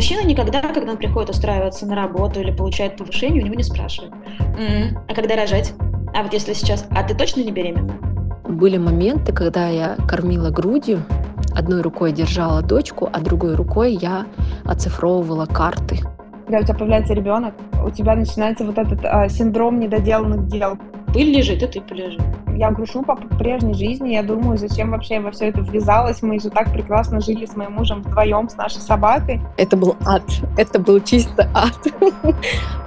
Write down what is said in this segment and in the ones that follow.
Мужчина никогда, когда он приходит устраиваться на работу или получает повышение, у него не спрашивает. м а когда рожать? А вот если сейчас, а ты точно не беременна? Были моменты, когда я кормила грудью, одной рукой держала дочку, а другой рукой я оцифровывала карты. Когда у тебя появляется ребенок, у тебя начинается вот этот а, синдром недоделанных дел. Пыль лежит, и ты полежи. Я грушу по прежней жизни, я думаю, зачем вообще я во все это ввязалась. Мы же так прекрасно жили с моим мужем вдвоем, с нашей собакой. Это был ад, это был чисто ад.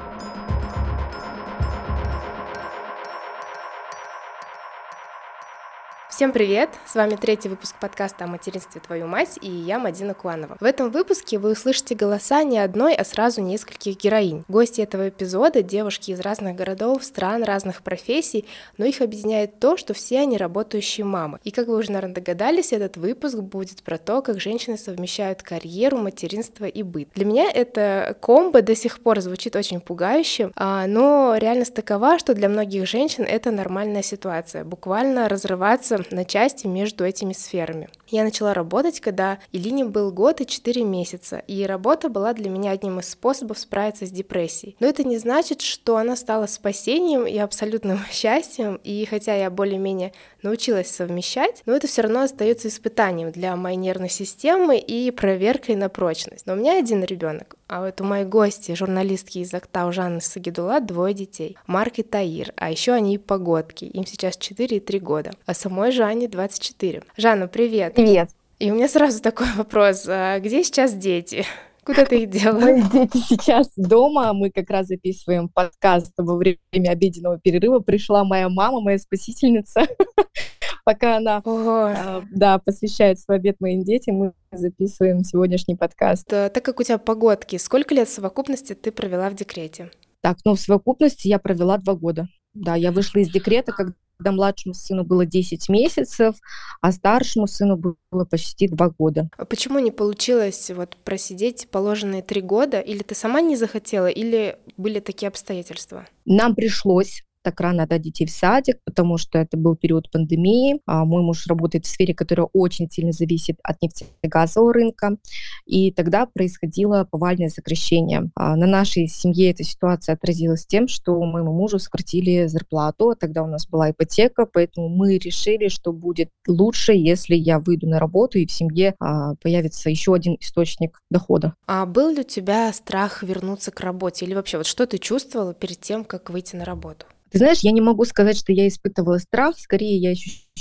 Всем привет! С вами третий выпуск подкаста о материнстве «Твою мать» и я, Мадина Куанова. В этом выпуске вы услышите голоса не одной, а сразу нескольких героинь. Гости этого эпизода — девушки из разных городов, стран, разных профессий, но их объединяет то, что все они работающие мамы. И как вы уже, наверное, догадались, этот выпуск будет про то, как женщины совмещают карьеру, материнство и быт. Для меня это комбо до сих пор звучит очень пугающе, а, но реальность такова, что для многих женщин это нормальная ситуация. Буквально разрываться на части между этими сферами. Я начала работать, когда Илине был год и 4 месяца, и работа была для меня одним из способов справиться с депрессией. Но это не значит, что она стала спасением и абсолютным счастьем, и хотя я более-менее научилась совмещать, но это все равно остается испытанием для моей нервной системы и проверкой на прочность. Но у меня один ребенок, а вот у моей гости, журналистки из Актау Жанны Сагидула, двое детей. Марк и Таир, а еще они погодки, им сейчас 4 и 3 года. А самой Жанне 24. Жанна, привет! Привет! И у меня сразу такой вопрос, а где сейчас дети? Куда ты их делала? Мои дети сейчас дома, мы как раз записываем подкаст во время обеденного перерыва. Пришла моя мама, моя спасительница. Пока она э, да, посвящает свой обед моим детям, мы записываем сегодняшний подкаст. Так как у тебя погодки, сколько лет в совокупности ты провела в декрете? Так, ну в совокупности я провела два года. Да, я вышла из декрета, когда когда младшему сыну было 10 месяцев, а старшему сыну было почти 2 года. А почему не получилось вот просидеть положенные 3 года? Или ты сама не захотела, или были такие обстоятельства? Нам пришлось так рано отдать детей в садик, потому что это был период пандемии. А мой муж работает в сфере, которая очень сильно зависит от нефтегазового рынка. И тогда происходило повальное сокращение. А на нашей семье эта ситуация отразилась тем, что моему мужу сократили зарплату. Тогда у нас была ипотека, поэтому мы решили, что будет лучше, если я выйду на работу и в семье а, появится еще один источник дохода. А был ли у тебя страх вернуться к работе? Или вообще, вот что ты чувствовала перед тем, как выйти на работу? Ты знаешь, я не могу сказать, что я испытывала страх, скорее я ощущала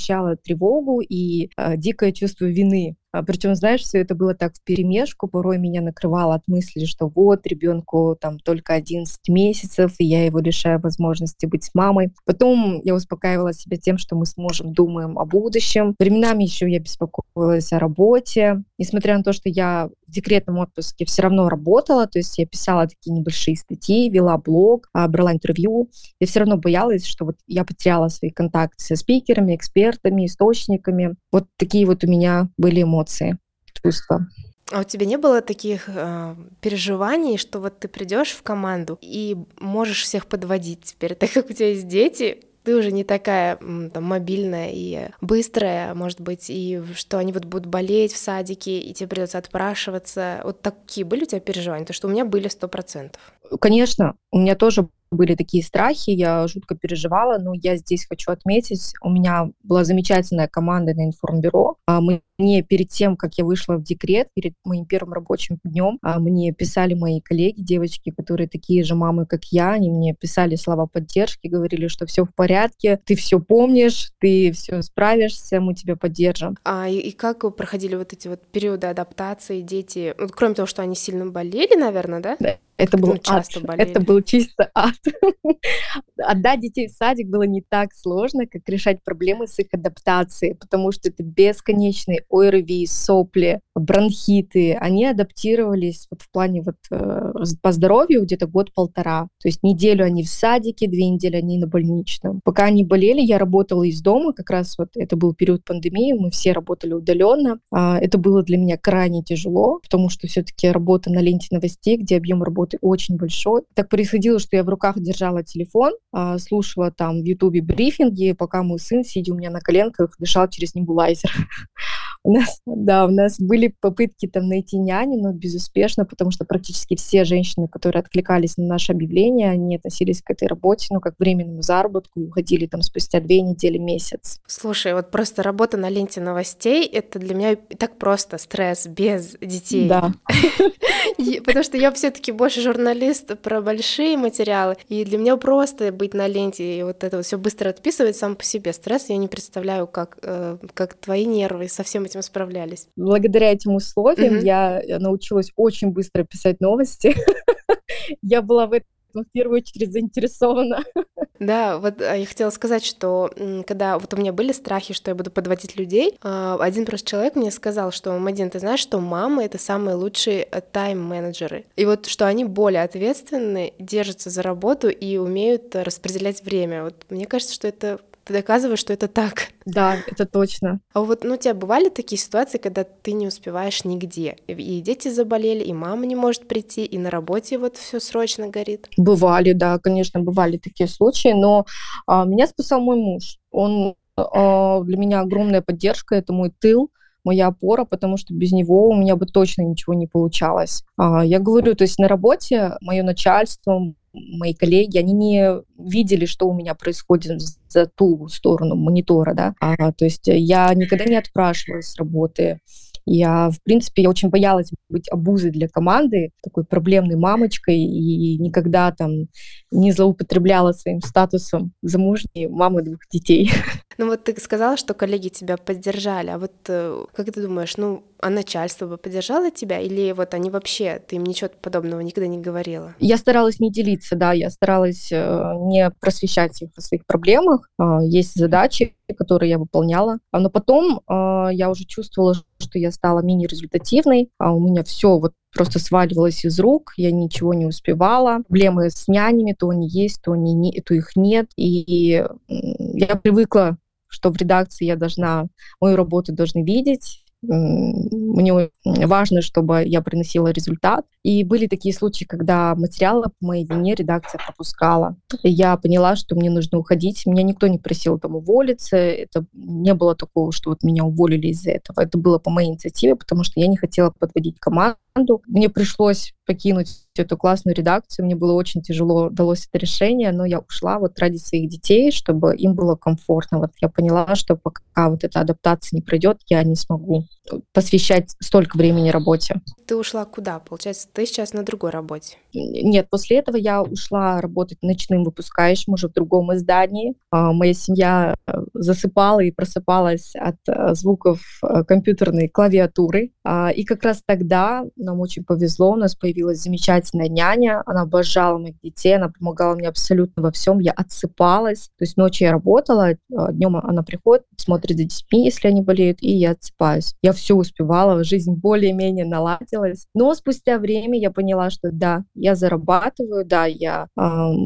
тревогу и э, дикое чувство вины а, Причем, знаешь, все это было так в перемешку, порой меня накрывало от мысли, что вот ребенку там только 11 месяцев, и я его лишаю возможности быть с мамой. Потом я успокаивала себя тем, что мы с мужем думаем о будущем. Временами еще я беспокоилась о работе. Несмотря на то, что я в декретном отпуске все равно работала, то есть я писала такие небольшие статьи, вела блог, а, брала интервью, я все равно боялась, что вот я потеряла свои контакты со спикерами, экспертами, источниками. Вот такие вот у меня были эмоции, чувства. А у тебя не было таких э, переживаний, что вот ты придешь в команду и можешь всех подводить теперь, так как у тебя есть дети, ты уже не такая там, мобильная и быстрая, может быть, и что они вот будут болеть в садике, и тебе придется отпрашиваться. Вот такие были у тебя переживания? То, что у меня были сто процентов. Конечно, у меня тоже были такие страхи, я жутко переживала, но я здесь хочу отметить, у меня была замечательная команда на информбюро. А мне перед тем, как я вышла в декрет, перед моим первым рабочим днем, а, мне писали мои коллеги, девочки, которые такие же мамы, как я, они мне писали слова поддержки, говорили, что все в порядке, ты все помнишь, ты все справишься, мы тебя поддержим. А и, и как вы проходили вот эти вот периоды адаптации, дети, ну, кроме того, что они сильно болели, наверное, да? Да. Это был, часто ад. это был чисто ад. Отдать детей в садик было не так сложно, как решать проблемы с их адаптацией, потому что это бесконечный ОРВИ, сопли, бронхиты, они адаптировались вот в плане вот э, по здоровью где-то год-полтора. То есть неделю они в садике, две недели они на больничном. Пока они болели, я работала из дома, как раз вот это был период пандемии, мы все работали удаленно. А, это было для меня крайне тяжело, потому что все-таки работа на ленте новостей, где объем работы очень большой. Так происходило, что я в руках держала телефон, а, слушала там в Ютубе брифинги, пока мой сын, сидя у меня на коленках, дышал через небулайзер. У нас, да, у нас были попытки там найти няни, но безуспешно, потому что практически все женщины, которые откликались на наше объявление, они относились к этой работе, ну, как к временному заработку, и уходили там спустя две недели, месяц. Слушай, вот просто работа на ленте новостей, это для меня так просто стресс без детей. Да. Потому что я все-таки больше журналист про большие материалы, и для меня просто быть на ленте и вот это вот все быстро отписывать сам по себе стресс. Я не представляю, как, э, как твои нервы со всем этим справлялись. Благодаря этим условиям угу. я научилась очень быстро писать новости. я была в этом в первую очередь заинтересована. Да, вот а, я хотела сказать, что когда вот у меня были страхи, что я буду подводить людей, а, один просто человек мне сказал, что, Мадин, ты знаешь, что мамы — это самые лучшие э, тайм-менеджеры. И вот что они более ответственны, держатся за работу и умеют распределять время. Вот мне кажется, что это ты доказываешь, что это так. Да, это точно. А вот, ну, у тебя бывали такие ситуации, когда ты не успеваешь нигде? И дети заболели, и мама не может прийти, и на работе вот все срочно горит? Бывали, да, конечно, бывали такие случаи, но а, меня спасал мой муж. Он а, для меня огромная поддержка, это мой тыл, моя опора, потому что без него у меня бы точно ничего не получалось. А, я говорю, то есть на работе мое начальство, мои коллеги, они не видели, что у меня происходит за ту сторону монитора, да. А, то есть я никогда не отпрашивалась с работы. Я, в принципе, я очень боялась быть обузой для команды, такой проблемной мамочкой, и никогда там не злоупотребляла своим статусом замужней мамы двух детей. Ну вот ты сказала, что коллеги тебя поддержали, а вот э, как ты думаешь, ну а начальство бы поддержало тебя или вот они вообще, ты им ничего подобного никогда не говорила? Я старалась не делиться, да, я старалась э, не просвещать их о своих проблемах. Э, есть задачи, которые я выполняла, а, но потом э, я уже чувствовала, что я стала мини-результативной, а у меня все вот просто сваливалось из рук, я ничего не успевала. Проблемы с нянями, то они есть, то, они не, то их нет. И я привыкла что в редакции я должна, мою работу должны видеть, мне важно, чтобы я приносила результат. И были такие случаи, когда материалы по моей вине редакция пропускала. Я поняла, что мне нужно уходить. Меня никто не просил там уволиться. Это не было такого, что вот меня уволили из-за этого. Это было по моей инициативе, потому что я не хотела подводить команду. Мне пришлось покинуть эту классную редакцию. Мне было очень тяжело, далось это решение, но я ушла вот ради своих детей, чтобы им было комфортно. Вот я поняла, что пока вот эта адаптация не пройдет, я не смогу посвящать столько времени работе. Ты ушла куда? Получается, ты сейчас на другой работе? Нет, после этого я ушла работать ночным выпускающим уже в другом издании. А, моя семья э, засыпала и просыпалась от э, звуков э, компьютерной клавиатуры. А, и как раз тогда нам очень повезло, у нас появилась замечательная няня, она обожала моих детей, она помогала мне абсолютно во всем, я отсыпалась. То есть ночью я работала, днем она приходит, смотрит за детьми, если они болеют, и я отсыпаюсь. Я все успевала, жизнь более-менее наладилась. Но спустя время я поняла, что да, я зарабатываю, да, я э,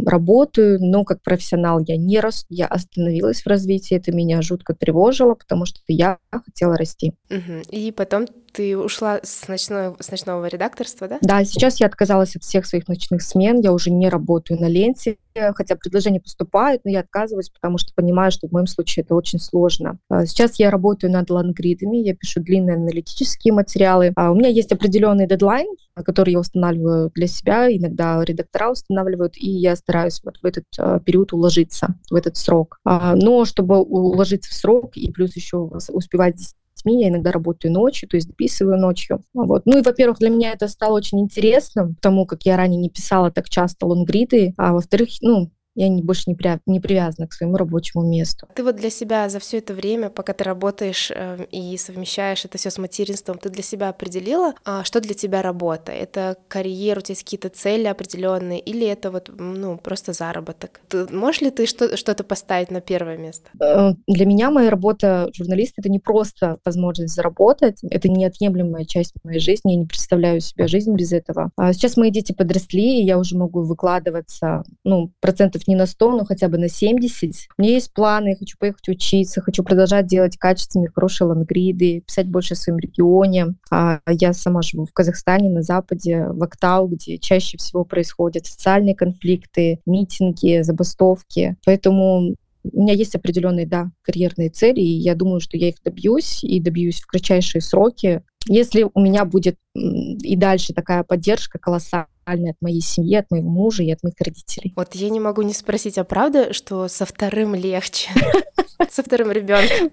работаю, но как профессионал я не расту, я остановилась в развитии, это меня жутко тревожило, потому что я хотела расти. Угу. И потом ты ушла с ночного, с ночного редакторства, да? Да, сейчас я отказалась от всех своих ночных смен, я уже не работаю на ленте, хотя предложения поступают, но я отказываюсь, потому что понимаю, что в моем случае это очень сложно. А, сейчас я работаю над лангридами, я пишу длинные аналитические материалы. А, у меня есть определенный дедлайн, который я устанавливаю для себя, иногда редактора устанавливают, и я стараюсь вот в этот а, период уложиться, в этот срок. Но чтобы уложиться в срок и плюс еще успевать детьми, я иногда работаю ночью, то есть дописываю ночью. Вот. Ну и, во-первых, для меня это стало очень интересным, потому как я ранее не писала так часто лонгриды, а во-вторых, ну, я не, больше не, при, не привязана к своему рабочему месту. Ты вот для себя за все это время, пока ты работаешь э, и совмещаешь это все с материнством, ты для себя определила, а, что для тебя работа? Это карьера, у тебя есть какие-то цели определенные, или это вот ну просто заработок? Ты, можешь ли ты что- что-то поставить на первое место? Э, для меня моя работа журналиста это не просто возможность заработать, это неотъемлемая часть моей жизни. Я не представляю себе жизнь без этого. А сейчас мои дети подросли, и я уже могу выкладываться, ну процентов не на 100, но хотя бы на 70. У меня есть планы, я хочу поехать учиться, хочу продолжать делать качественные, хорошие лангриды, писать больше в своем регионе. А я сама живу в Казахстане, на Западе, в Актау, где чаще всего происходят социальные конфликты, митинги, забастовки. Поэтому у меня есть определенные, да, карьерные цели, и я думаю, что я их добьюсь, и добьюсь в кратчайшие сроки. Если у меня будет и дальше такая поддержка колоссальная от моей семьи, от моего мужа и от моих родителей. Вот я не могу не спросить, а правда, что со вторым легче? Со вторым ребенком?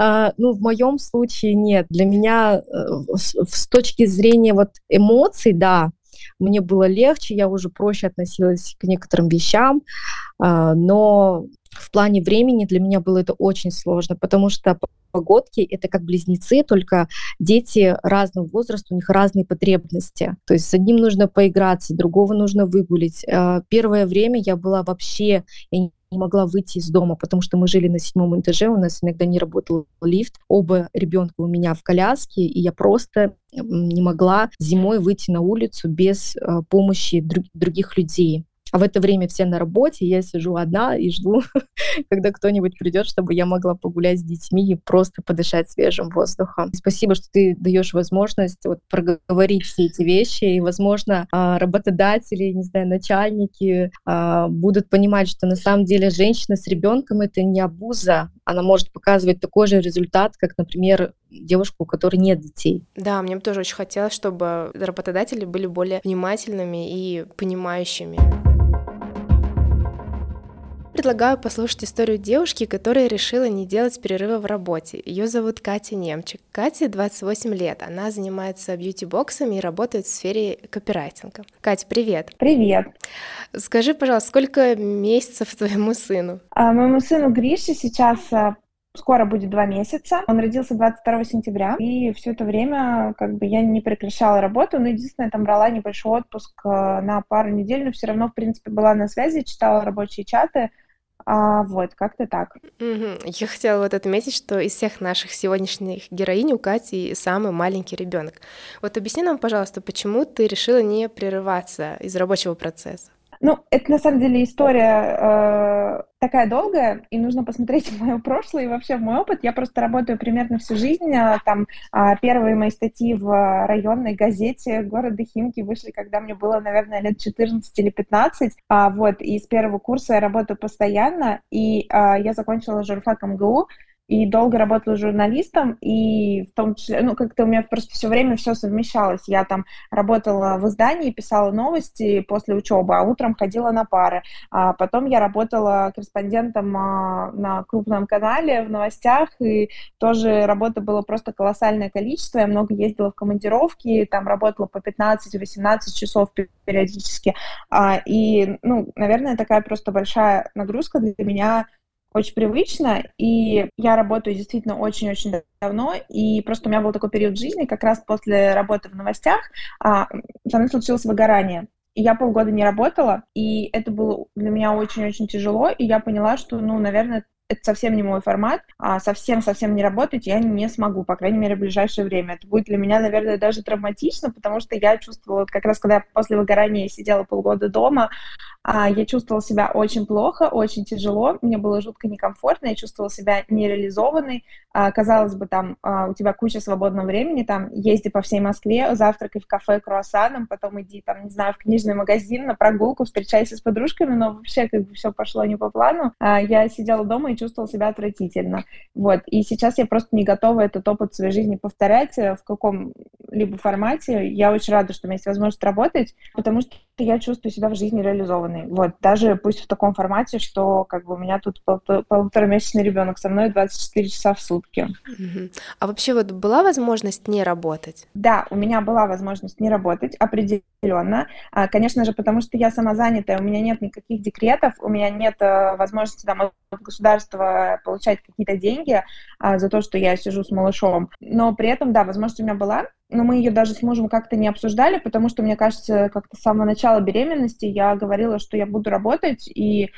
Uh, ну, в моем случае нет. Для меня uh, с, с точки зрения вот эмоций, да, мне было легче, я уже проще относилась к некоторым вещам, uh, но в плане времени для меня было это очень сложно, потому что погодки — это как близнецы, только дети разного возраста, у них разные потребности. То есть с одним нужно поиграться, другого нужно выгулить. А, первое время я была вообще, я не могла выйти из дома, потому что мы жили на седьмом этаже, у нас иногда не работал лифт, оба ребенка у меня в коляске, и я просто не могла зимой выйти на улицу без а, помощи друг, других людей. А в это время все на работе, я сижу одна и жду, когда кто-нибудь придет, чтобы я могла погулять с детьми и просто подышать свежим воздухом. Спасибо, что ты даешь возможность вот проговорить все эти вещи, и, возможно, а, работодатели, не знаю, начальники а, будут понимать, что на самом деле женщина с ребенком это не обуза, она может показывать такой же результат, как, например, девушку, у которой нет детей. Да, мне бы тоже очень хотелось, чтобы работодатели были более внимательными и понимающими предлагаю послушать историю девушки, которая решила не делать перерыва в работе. Ее зовут Катя Немчик. Кате 28 лет. Она занимается бьюти-боксами и работает в сфере копирайтинга. Катя, привет. Привет. Скажи, пожалуйста, сколько месяцев твоему сыну? А, моему сыну Грише сейчас а, скоро будет два месяца. Он родился 22 сентября, и все это время как бы я не прекращала работу, но единственное, там брала небольшой отпуск а, на пару недель, но все равно, в принципе, была на связи, читала рабочие чаты, а, вот, как-то так. Угу. Я хотела вот отметить, что из всех наших сегодняшних героинь у Кати самый маленький ребенок. Вот объясни нам, пожалуйста, почему ты решила не прерываться из рабочего процесса? Ну, это на самом деле история э, такая долгая, и нужно посмотреть в мое прошлое и вообще в мой опыт. Я просто работаю примерно всю жизнь. А, там э, первые мои статьи в районной газете города Химки вышли, когда мне было, наверное, лет 14 или 15. А, вот, и с первого курса я работаю постоянно, и э, я закончила журфак МГУ, и долго работала журналистом, и в том числе, ну, как-то у меня просто все время все совмещалось. Я там работала в издании, писала новости после учебы, а утром ходила на пары. А потом я работала корреспондентом а, на крупном канале в новостях, и тоже работы было просто колоссальное количество. Я много ездила в командировки, там работала по 15-18 часов периодически. А, и, ну, наверное, такая просто большая нагрузка для меня очень привычно, и я работаю действительно очень-очень давно, и просто у меня был такой период жизни, как раз после работы в новостях, а, со мной случилось выгорание. И я полгода не работала, и это было для меня очень-очень тяжело, и я поняла, что, ну, наверное, это совсем не мой формат, а совсем-совсем не работать я не смогу, по крайней мере, в ближайшее время. Это будет для меня, наверное, даже травматично, потому что я чувствовала, как раз когда я после выгорания сидела полгода дома, я чувствовала себя очень плохо, очень тяжело, мне было жутко некомфортно, я чувствовала себя нереализованной. А, казалось бы, там а, у тебя куча свободного времени, там езди по всей Москве, завтракай в кафе круассаном, потом иди, там, не знаю, в книжный магазин, на прогулку, встречайся с подружками, но вообще как бы все пошло не по плану. Я сидела дома и чувствовала себя отвратительно. Вот. И сейчас я просто не готова этот опыт своей жизни повторять э, в каком-либо формате. Я очень рада, что у меня есть возможность работать, потому что я чувствую себя в жизни реализованной. Вот. Даже пусть в таком формате, что как бы у меня тут полуторамесячный ребенок со мной 24 часа в сутки. А вообще вот была возможность не работать? Да, у меня была возможность не работать определенно. А, конечно же, потому что я самозанятая, у меня нет никаких декретов, у меня нет э, возможности там от государства государства получать какие-то деньги а, за то, что я сижу с малышом. Но при этом, да, возможность у меня была, но мы ее даже с мужем как-то не обсуждали, потому что, мне кажется, как-то с самого начала беременности я говорила, что я буду работать, и э,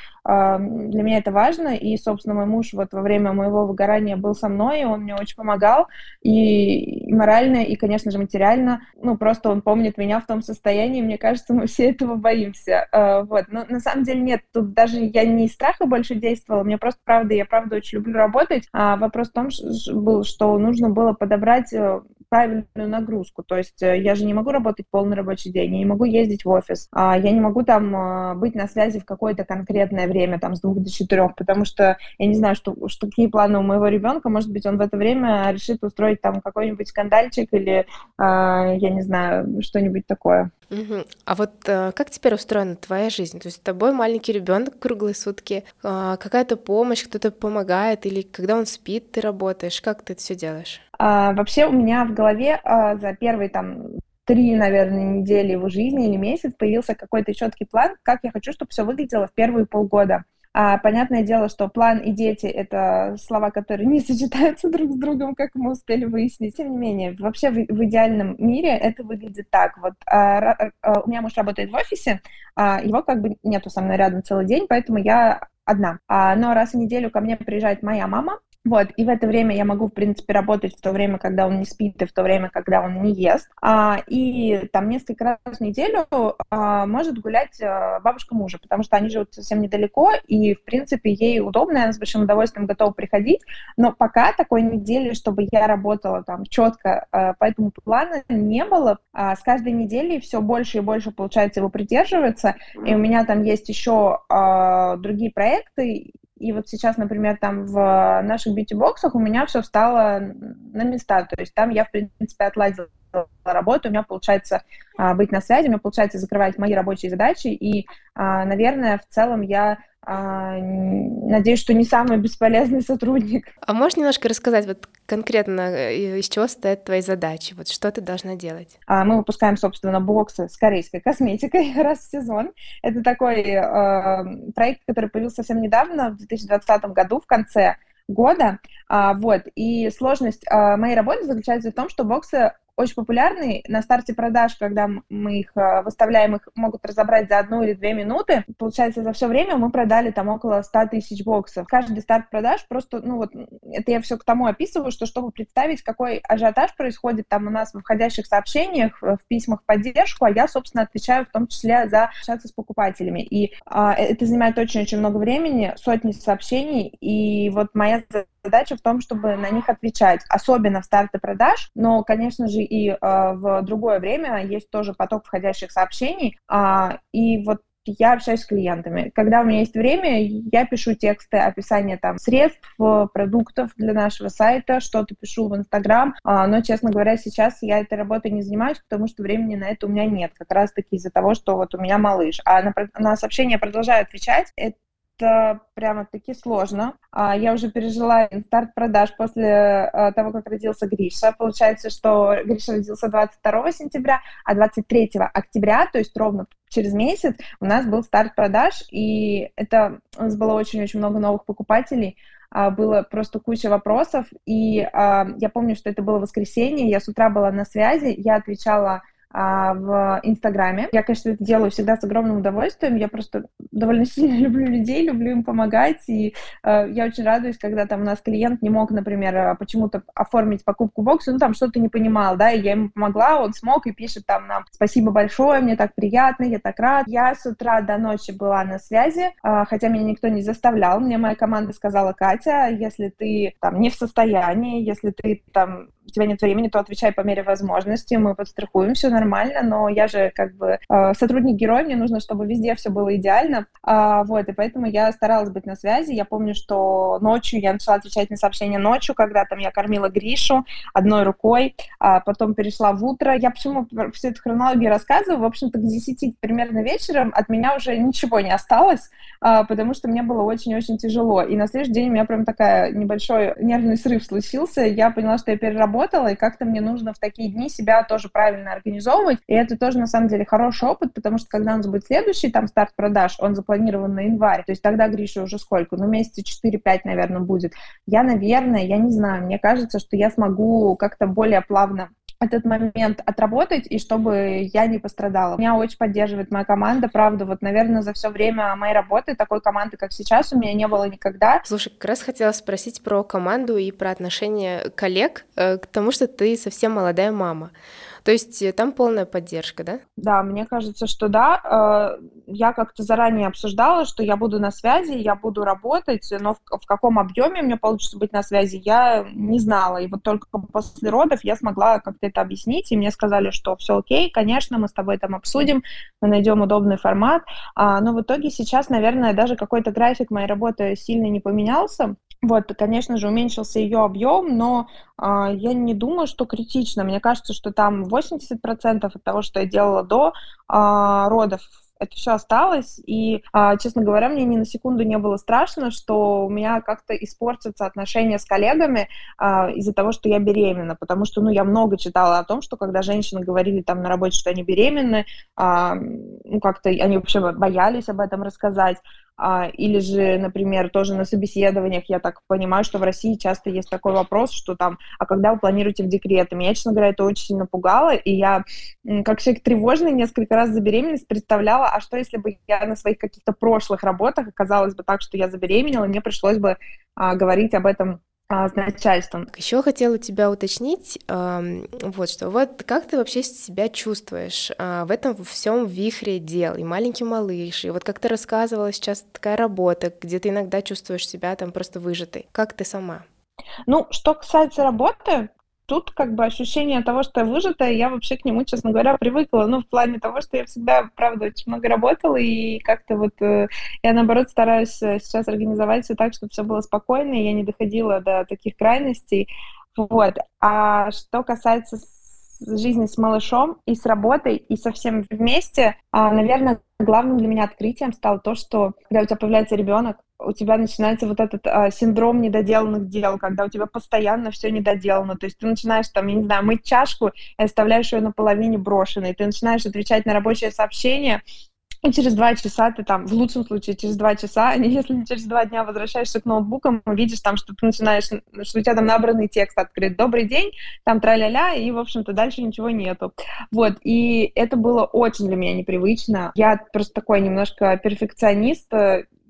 для меня это важно, и, собственно, мой муж вот во время моего выгорания был со мной, и он мне очень помогал, и, и морально, и, конечно же, материально, ну, просто он помнит меня в том состоянии, мне кажется, мы все этого боимся, э, вот, но на самом деле нет, тут даже я не из страха больше действовала, мне просто, правда, я правда очень люблю работать, а вопрос в том был, что нужно было подобрать э, правильную нагрузку. То есть э, я же не могу работать полный рабочий день, я не могу ездить в офис, а я не могу там э, быть на связи в какое-то конкретное время, там, с двух до четырех, потому что я не знаю, что, что какие планы у моего ребенка, может быть, он в это время решит устроить там какой-нибудь скандальчик или, я не знаю, что-нибудь такое. Угу. А вот как теперь устроена твоя жизнь? То есть с тобой маленький ребенок круглые сутки, какая-то помощь, кто-то помогает, или когда он спит, ты работаешь, как ты это все делаешь? А, вообще у меня в голове а, за первые там три, наверное, недели его жизни или месяц появился какой-то четкий план, как я хочу, чтобы все выглядело в первые полгода. А, понятное дело, что план и дети — это слова, которые не сочетаются друг с другом, как мы успели выяснить. Тем не менее, вообще в, в идеальном мире это выглядит так. Вот а, а, у меня муж работает в офисе, а, его как бы нету со мной рядом целый день, поэтому я одна. А, но раз в неделю ко мне приезжает моя мама, вот, и в это время я могу, в принципе, работать в то время, когда он не спит, и в то время, когда он не ест. А, и там несколько раз в неделю а, может гулять а, бабушка мужа, потому что они живут совсем недалеко, и, в принципе, ей удобно, она с большим удовольствием готова приходить. Но пока такой недели, чтобы я работала там четко а, по этому плану, не было. А, с каждой неделей все больше и больше получается его придерживаться. И у меня там есть еще а, другие проекты, и вот сейчас, например, там в наших бьюти-боксах у меня все встало на места. То есть там я, в принципе, отладила работу, у меня получается а, быть на связи, у меня получается закрывать мои рабочие задачи, и, а, наверное, в целом я надеюсь, что не самый бесполезный сотрудник. А можешь немножко рассказать вот конкретно, э, из чего стоят твои задачи? Вот что ты должна делать? А, мы выпускаем, собственно, боксы с корейской косметикой раз в сезон. Это такой э, проект, который появился совсем недавно, в 2020 году, в конце года. А, вот. И сложность а, моей работы заключается в том, что боксы очень популярный. На старте продаж, когда мы их э, выставляем, их могут разобрать за одну или две минуты. Получается, за все время мы продали там около 100 тысяч боксов. Каждый старт продаж просто, ну вот, это я все к тому описываю, что чтобы представить, какой ажиотаж происходит там у нас в входящих сообщениях, в письмах в поддержку, а я, собственно, отвечаю в том числе за общаться с покупателями. И а, это занимает очень-очень много времени, сотни сообщений, и вот моя в том, чтобы на них отвечать, особенно в старте продаж, но, конечно же, и э, в другое время есть тоже поток входящих сообщений, э, и вот я общаюсь с клиентами. Когда у меня есть время, я пишу тексты, описание там средств, продуктов для нашего сайта, что-то пишу в Инстаграм, а, но, честно говоря, сейчас я этой работой не занимаюсь, потому что времени на это у меня нет, как раз-таки из-за того, что вот у меня малыш. А на, на сообщения продолжаю отвечать. Это это прямо-таки сложно. А, я уже пережила старт продаж после а, того, как родился Гриша. Получается, что Гриша родился 22 сентября, а 23 октября, то есть ровно через месяц, у нас был старт продаж, и это у нас было очень-очень много новых покупателей, а, было просто куча вопросов, и я помню, что это было воскресенье, я с утра была на связи, я отвечала а, в Инстаграме. Я, конечно, это делаю всегда с огромным удовольствием. Я просто довольно сильно люблю людей, люблю им помогать. И э, я очень радуюсь, когда там у нас клиент не мог, например, а, почему-то оформить покупку бокса, ну там что-то не понимал, да, и я ему помогла, он смог и пишет там нам спасибо большое, мне так приятно, я так рад. Я с утра до ночи была на связи, э, хотя меня никто не заставлял. Мне моя команда сказала, Катя, если ты там не в состоянии, если ты там у тебя нет времени, то отвечай по мере возможности, мы подстрахуем, все нормально, но я же как бы э, сотрудник-герой, мне нужно, чтобы везде все было идеально, а, вот, и поэтому я старалась быть на связи, я помню, что ночью я начала отвечать на сообщения ночью, когда там я кормила Гришу одной рукой, а потом перешла в утро, я почему всю эту хронологию рассказываю, в общем-то, к 10 примерно вечером от меня уже ничего не осталось, а, потому что мне было очень-очень тяжело, и на следующий день у меня прям такая небольшой нервный срыв случился, я поняла, что я переработала работала, и как-то мне нужно в такие дни себя тоже правильно организовывать. И это тоже, на самом деле, хороший опыт, потому что когда у нас будет следующий там старт продаж, он запланирован на январь, то есть тогда Гриша уже сколько? Ну, месяца 4-5, наверное, будет. Я, наверное, я не знаю, мне кажется, что я смогу как-то более плавно этот момент отработать, и чтобы я не пострадала. Меня очень поддерживает моя команда, правда, вот, наверное, за все время моей работы такой команды, как сейчас, у меня не было никогда. Слушай, как раз хотела спросить про команду и про отношение коллег э, к тому, что ты совсем молодая мама. То есть э, там полная поддержка, да? Да, мне кажется, что да. Э, я как-то заранее обсуждала, что я буду на связи, я буду работать, но в, каком объеме мне получится быть на связи, я не знала. И вот только после родов я смогла как-то это объяснить, и мне сказали, что все окей, конечно, мы с тобой там обсудим, мы найдем удобный формат. А, но в итоге сейчас, наверное, даже какой-то график моей работы сильно не поменялся. Вот, конечно же, уменьшился ее объем, но а, я не думаю, что критично. Мне кажется, что там 80% от того, что я делала до а, родов, это все осталось, и, а, честно говоря, мне ни на секунду не было страшно, что у меня как-то испортятся отношения с коллегами а, из-за того, что я беременна, потому что, ну, я много читала о том, что когда женщины говорили там на работе, что они беременны, а, ну, как-то они вообще боялись об этом рассказать, или же, например, тоже на собеседованиях, я так понимаю, что в России часто есть такой вопрос, что там, а когда вы планируете в декрет? И меня, честно говоря, это очень сильно пугало, и я, как человек тревожный, несколько раз за беременность представляла, а что если бы я на своих каких-то прошлых работах оказалось бы так, что я забеременела, мне пришлось бы а, говорить об этом а, с начальством. Еще хотела тебя уточнить, э, вот что, вот как ты вообще себя чувствуешь э, в этом всем вихре дел, и маленький малыш, и вот как ты рассказывала сейчас такая работа, где ты иногда чувствуешь себя там просто выжатой. Как ты сама? Ну, что касается работы, тут как бы ощущение того, что я выжатая, я вообще к нему, честно говоря, привыкла. Ну, в плане того, что я всегда, правда, очень много работала, и как-то вот э, я, наоборот, стараюсь э, сейчас организовать все так, чтобы все было спокойно, и я не доходила до таких крайностей. Вот. А что касается жизни с малышом и с работой, и со всем вместе, а, наверное, главным для меня открытием стало то, что когда у тебя появляется ребенок, у тебя начинается вот этот а, синдром недоделанных дел, когда у тебя постоянно все недоделано. То есть ты начинаешь там, я не знаю, мыть чашку и оставляешь ее наполовине брошенной. Ты начинаешь отвечать на рабочее сообщение, и через два часа ты там, в лучшем случае, через два часа, а не если через два дня возвращаешься к ноутбукам, видишь там, что ты начинаешь, что у тебя там набранный текст открыт. Добрый день, там тра-ля-ля, и, в общем-то, дальше ничего нету. Вот, и это было очень для меня непривычно. Я просто такой немножко перфекционист,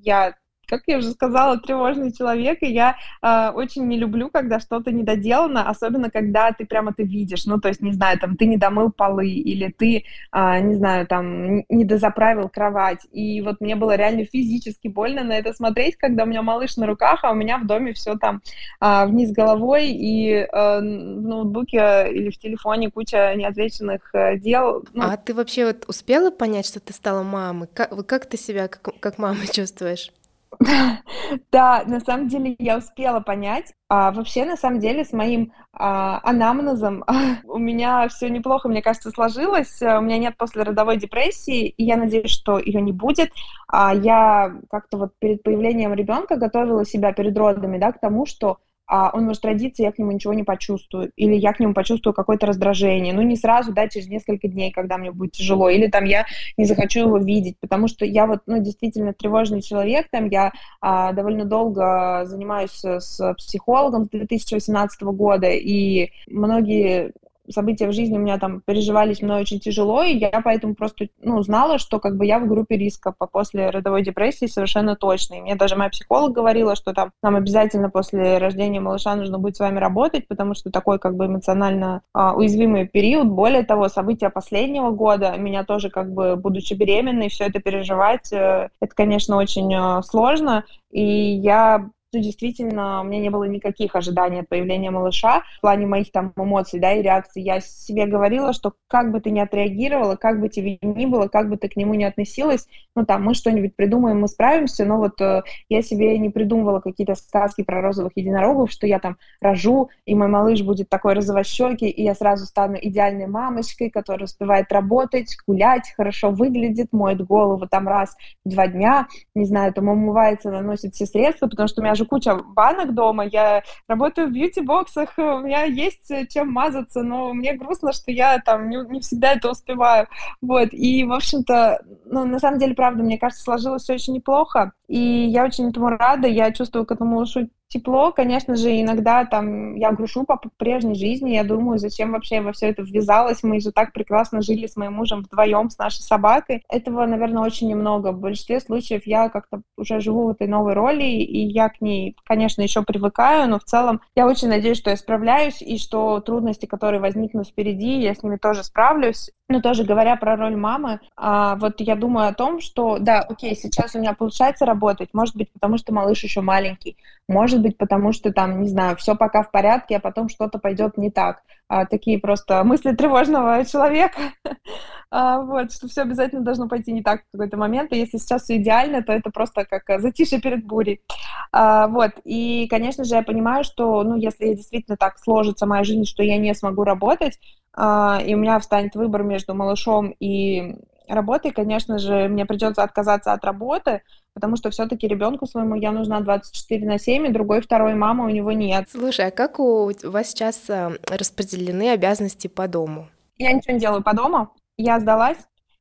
я как я уже сказала, тревожный человек, и я э, очень не люблю, когда что-то недоделано, особенно когда ты прямо ты видишь, ну, то есть, не знаю, там, ты не домыл полы, или ты, э, не знаю, там, не дозаправил кровать, и вот мне было реально физически больно на это смотреть, когда у меня малыш на руках, а у меня в доме все там э, вниз головой, и э, в ноутбуке или в телефоне куча неотвеченных э, дел. Ну. А ты вообще вот успела понять, что ты стала мамой? Как, как ты себя как, как мама чувствуешь? Да, на самом деле я успела понять. А вообще, на самом деле, с моим а, анамнезом у меня все неплохо, мне кажется, сложилось. У меня нет послеродовой депрессии, и я надеюсь, что ее не будет. А я как-то вот перед появлением ребенка готовила себя перед родами, да, к тому, что а он может родиться, я к нему ничего не почувствую, или я к нему почувствую какое-то раздражение, ну не сразу, да, через несколько дней, когда мне будет тяжело, или там я не захочу его видеть, потому что я вот, ну, действительно тревожный человек, там я а, довольно долго занимаюсь с психологом с 2018 года, и многие события в жизни у меня там переживались мной очень тяжело, и я поэтому просто, ну, знала, что как бы я в группе риска по после родовой депрессии совершенно точно. И мне даже моя психолог говорила, что там нам обязательно после рождения малыша нужно будет с вами работать, потому что такой как бы эмоционально а, уязвимый период. Более того, события последнего года меня тоже как бы, будучи беременной, все это переживать, э, это, конечно, очень э, сложно. И я действительно у меня не было никаких ожиданий от появления малыша в плане моих там эмоций, да, и реакций. Я себе говорила, что как бы ты ни отреагировала, как бы тебе ни было, как бы ты к нему ни относилась, ну там мы что-нибудь придумаем, мы справимся, но вот э, я себе не придумывала какие-то сказки про розовых единорогов, что я там рожу, и мой малыш будет такой розовощекий, и я сразу стану идеальной мамочкой, которая успевает работать, гулять, хорошо выглядит, моет голову там раз в два дня, не знаю, там умывается, наносит все средства, потому что у меня же куча банок дома, я работаю в бьюти-боксах, у меня есть э, чем мазаться, но мне грустно, что я там не, не всегда это успеваю. Вот, и, в общем-то, ну, на самом деле, правда, мне кажется, сложилось все очень неплохо, и я очень этому рада, я чувствую к этому тепло, конечно же, иногда там я грушу по прежней жизни, я думаю, зачем вообще я во все это ввязалась, мы же так прекрасно жили с моим мужем вдвоем, с нашей собакой. Этого, наверное, очень немного. В большинстве случаев я как-то уже живу в этой новой роли, и я к ней, конечно, еще привыкаю, но в целом я очень надеюсь, что я справляюсь, и что трудности, которые возникнут впереди, я с ними тоже справлюсь. Но тоже говоря про роль мамы, а, вот я думаю о том, что да, окей, сейчас у меня получается работать, может быть, потому что малыш еще маленький, может быть, потому что там, не знаю, все пока в порядке, а потом что-то пойдет не так. А, такие просто мысли тревожного человека, а, вот, что все обязательно должно пойти не так в какой-то момент, и если сейчас все идеально, то это просто как затишье перед бурей. А, вот, и, конечно же, я понимаю, что, ну, если действительно так сложится моя жизнь, что я не смогу работать, а, и у меня встанет выбор между малышом и работой, конечно же, мне придется отказаться от работы, потому что все-таки ребенку своему я нужна 24 на 7, и другой второй мамы у него нет. Слушай, а как у вас сейчас распределены обязанности по дому? Я ничего не делаю по дому, я сдалась,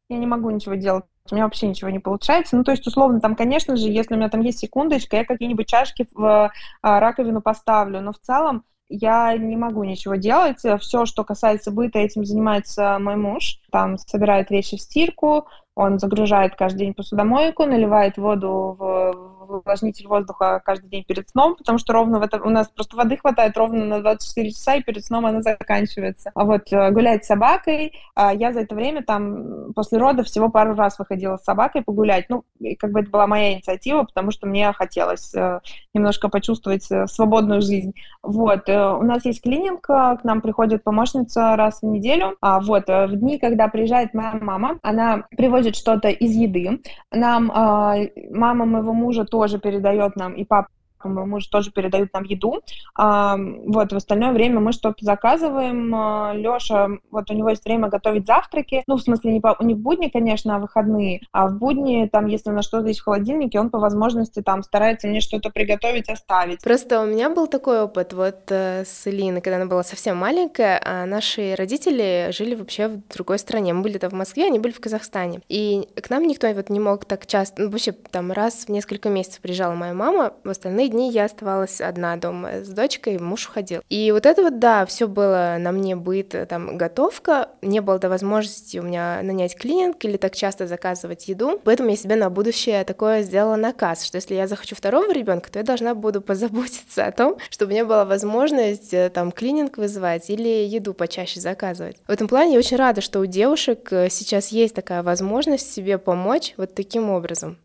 я не могу ничего делать у меня вообще ничего не получается. Ну, то есть, условно, там, конечно же, если у меня там есть секундочка, я какие-нибудь чашки в а, раковину поставлю, но в целом я не могу ничего делать. Все, что касается быта, этим занимается мой муж. Там собирает вещи в стирку, он загружает каждый день посудомойку, наливает воду в увлажнитель воздуха каждый день перед сном, потому что ровно в этом у нас просто воды хватает ровно на 24 часа, и перед сном она заканчивается. А вот э, гулять с собакой, а я за это время там после родов всего пару раз выходила с собакой погулять. Ну, как бы это была моя инициатива, потому что мне хотелось э, немножко почувствовать э, свободную жизнь. Вот. У нас есть клининг, к нам приходит помощница раз в неделю. А вот в дни, когда приезжает моя мама, она привозит что-то из еды. Нам мама моего мужа тоже передает нам, и папа мой муж тоже передают нам еду. А, вот, в остальное время мы что-то заказываем. А, Леша, вот у него есть время готовить завтраки. Ну, в смысле, не, по, не в будни, конечно, а в выходные. А в будни, там, если на что-то есть в холодильнике, он по возможности там старается мне что-то приготовить, оставить. Просто у меня был такой опыт вот э, с Илиной, когда она была совсем маленькая, а наши родители жили вообще в другой стране. Мы были-то в Москве, они были в Казахстане. И к нам никто вот не мог так часто, ну, вообще там раз в несколько месяцев приезжала моя мама, в остальные дни я оставалась одна дома с дочкой, муж уходил. И вот это вот, да, все было на мне быт, там, готовка, не было до возможности у меня нанять клининг или так часто заказывать еду, поэтому я себе на будущее такое сделала наказ, что если я захочу второго ребенка, то я должна буду позаботиться о том, чтобы у меня была возможность э, там клининг вызывать или еду почаще заказывать. В этом плане я очень рада, что у девушек э, сейчас есть такая возможность себе помочь вот таким образом.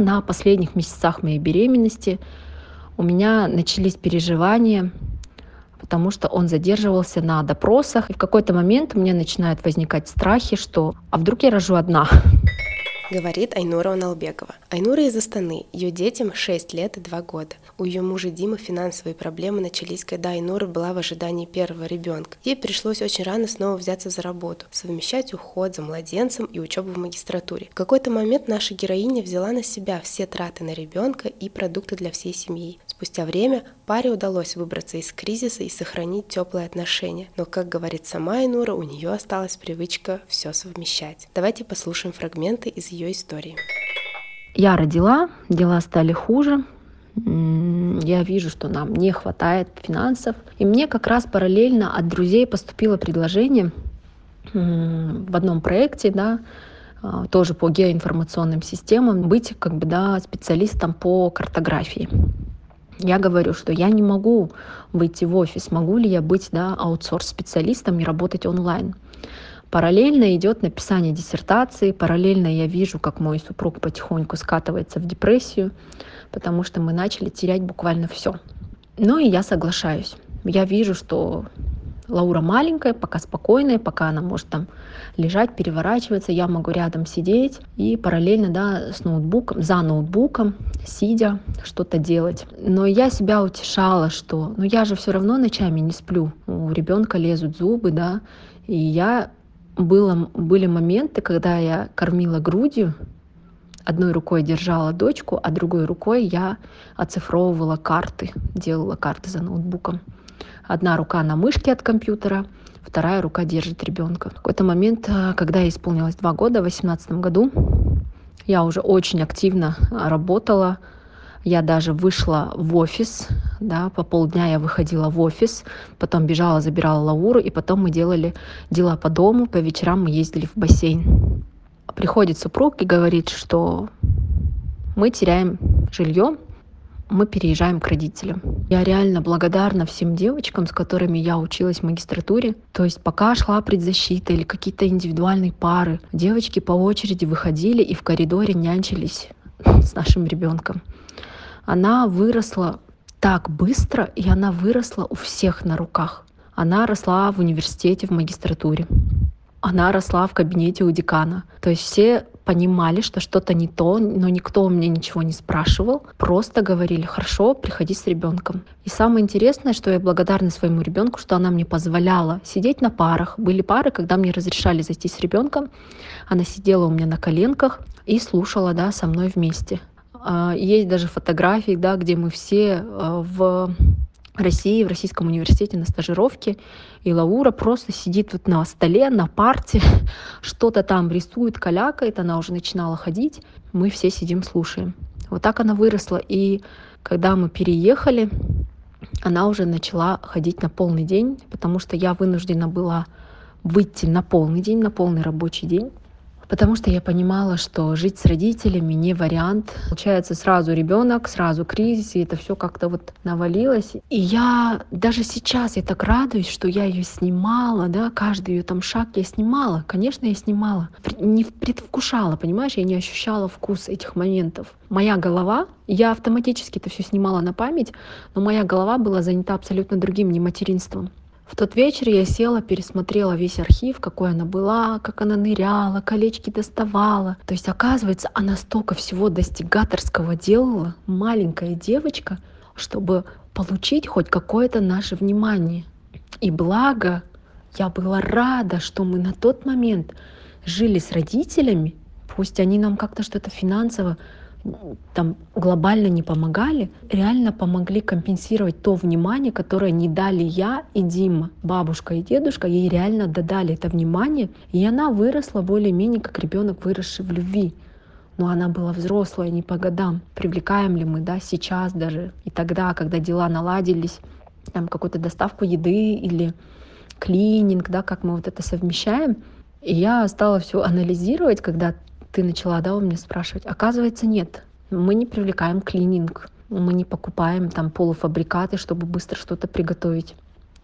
На последних месяцах моей беременности у меня начались переживания, потому что он задерживался на допросах. И в какой-то момент у меня начинают возникать страхи, что а вдруг я рожу одна? говорит Айнура Уналбекова. Айнура из Астаны, ее детям 6 лет и 2 года. У ее мужа Димы финансовые проблемы начались, когда Айнура была в ожидании первого ребенка. Ей пришлось очень рано снова взяться за работу, совмещать уход за младенцем и учебу в магистратуре. В какой-то момент наша героиня взяла на себя все траты на ребенка и продукты для всей семьи. Спустя время паре удалось выбраться из кризиса и сохранить теплые отношения. Но, как говорит сама Айнура, у нее осталась привычка все совмещать. Давайте послушаем фрагменты из ее истории. Я родила, дела стали хуже, я вижу, что нам не хватает финансов. И мне как раз параллельно от друзей поступило предложение в одном проекте, да, а, тоже по геоинформационным системам, быть как бы, да, специалистом по картографии. Я говорю, что я не могу выйти в офис, могу ли я быть да, аутсорс-специалистом и работать онлайн. Параллельно идет написание диссертации, параллельно я вижу, как мой супруг потихоньку скатывается в депрессию, потому что мы начали терять буквально все. Ну и я соглашаюсь. Я вижу, что Лаура маленькая, пока спокойная, пока она может там лежать, переворачиваться, я могу рядом сидеть и параллельно, да, с ноутбуком, за ноутбуком, сидя, что-то делать. Но я себя утешала, что, ну я же все равно ночами не сплю, у ребенка лезут зубы, да, и я было, были моменты, когда я кормила грудью, одной рукой держала дочку, а другой рукой я оцифровывала карты, делала карты за ноутбуком. Одна рука на мышке от компьютера, вторая рука держит ребенка. В какой-то момент, э, когда я исполнилось два года, в 2018 году, Я уже очень активно работала, я даже вышла в офис, да, по полдня я выходила в офис, потом бежала, забирала Лауру, и потом мы делали дела по дому, по вечерам мы ездили в бассейн. Приходит супруг и говорит, что мы теряем жилье, мы переезжаем к родителям. Я реально благодарна всем девочкам, с которыми я училась в магистратуре. То есть пока шла предзащита или какие-то индивидуальные пары, девочки по очереди выходили и в коридоре нянчились с нашим ребенком она выросла так быстро, и она выросла у всех на руках. Она росла в университете, в магистратуре. Она росла в кабинете у декана. То есть все понимали, что что-то не то, но никто у меня ничего не спрашивал. Просто говорили, хорошо, приходи с ребенком. И самое интересное, что я благодарна своему ребенку, что она мне позволяла сидеть на парах. Были пары, когда мне разрешали зайти с ребенком. Она сидела у меня на коленках и слушала да, со мной вместе. А, есть даже фотографии, да, где мы все а, в России, в Российском университете на стажировке, и Лаура просто сидит вот на столе, на парте, что-то там рисует, калякает, она уже начинала ходить, мы все сидим, слушаем. Вот так она выросла, и когда мы переехали, она уже начала ходить на полный день, потому что я вынуждена была выйти на полный день, на полный рабочий день потому что я понимала, что жить с родителями не вариант. Получается, сразу ребенок, сразу кризис, и это все как-то вот навалилось. И я даже сейчас я так радуюсь, что я ее снимала, да, каждый ее там шаг я снимала. Конечно, я снимала. Не предвкушала, понимаешь, я не ощущала вкус этих моментов. Моя голова, я автоматически это все снимала на память, но моя голова была занята абсолютно другим, не материнством. В тот вечер я села, пересмотрела весь архив, какой она была, как она ныряла, колечки доставала. То есть, оказывается, она столько всего достигаторского делала, маленькая девочка, чтобы получить хоть какое-то наше внимание. И благо, я была рада, что мы на тот момент жили с родителями, пусть они нам как-то что-то финансово там глобально не помогали, реально помогли компенсировать то внимание, которое не дали я и Дима. Бабушка и дедушка ей реально додали это внимание, и она выросла более-менее как ребенок, выросший в любви. Но она была взрослая, не по годам. Привлекаем ли мы, да, сейчас даже, и тогда, когда дела наладились, там какую-то доставку еды или клининг, да, как мы вот это совмещаем. И я стала все анализировать, когда ты начала, да, у меня спрашивать. Оказывается, нет. Мы не привлекаем клининг. Мы не покупаем там полуфабрикаты, чтобы быстро что-то приготовить.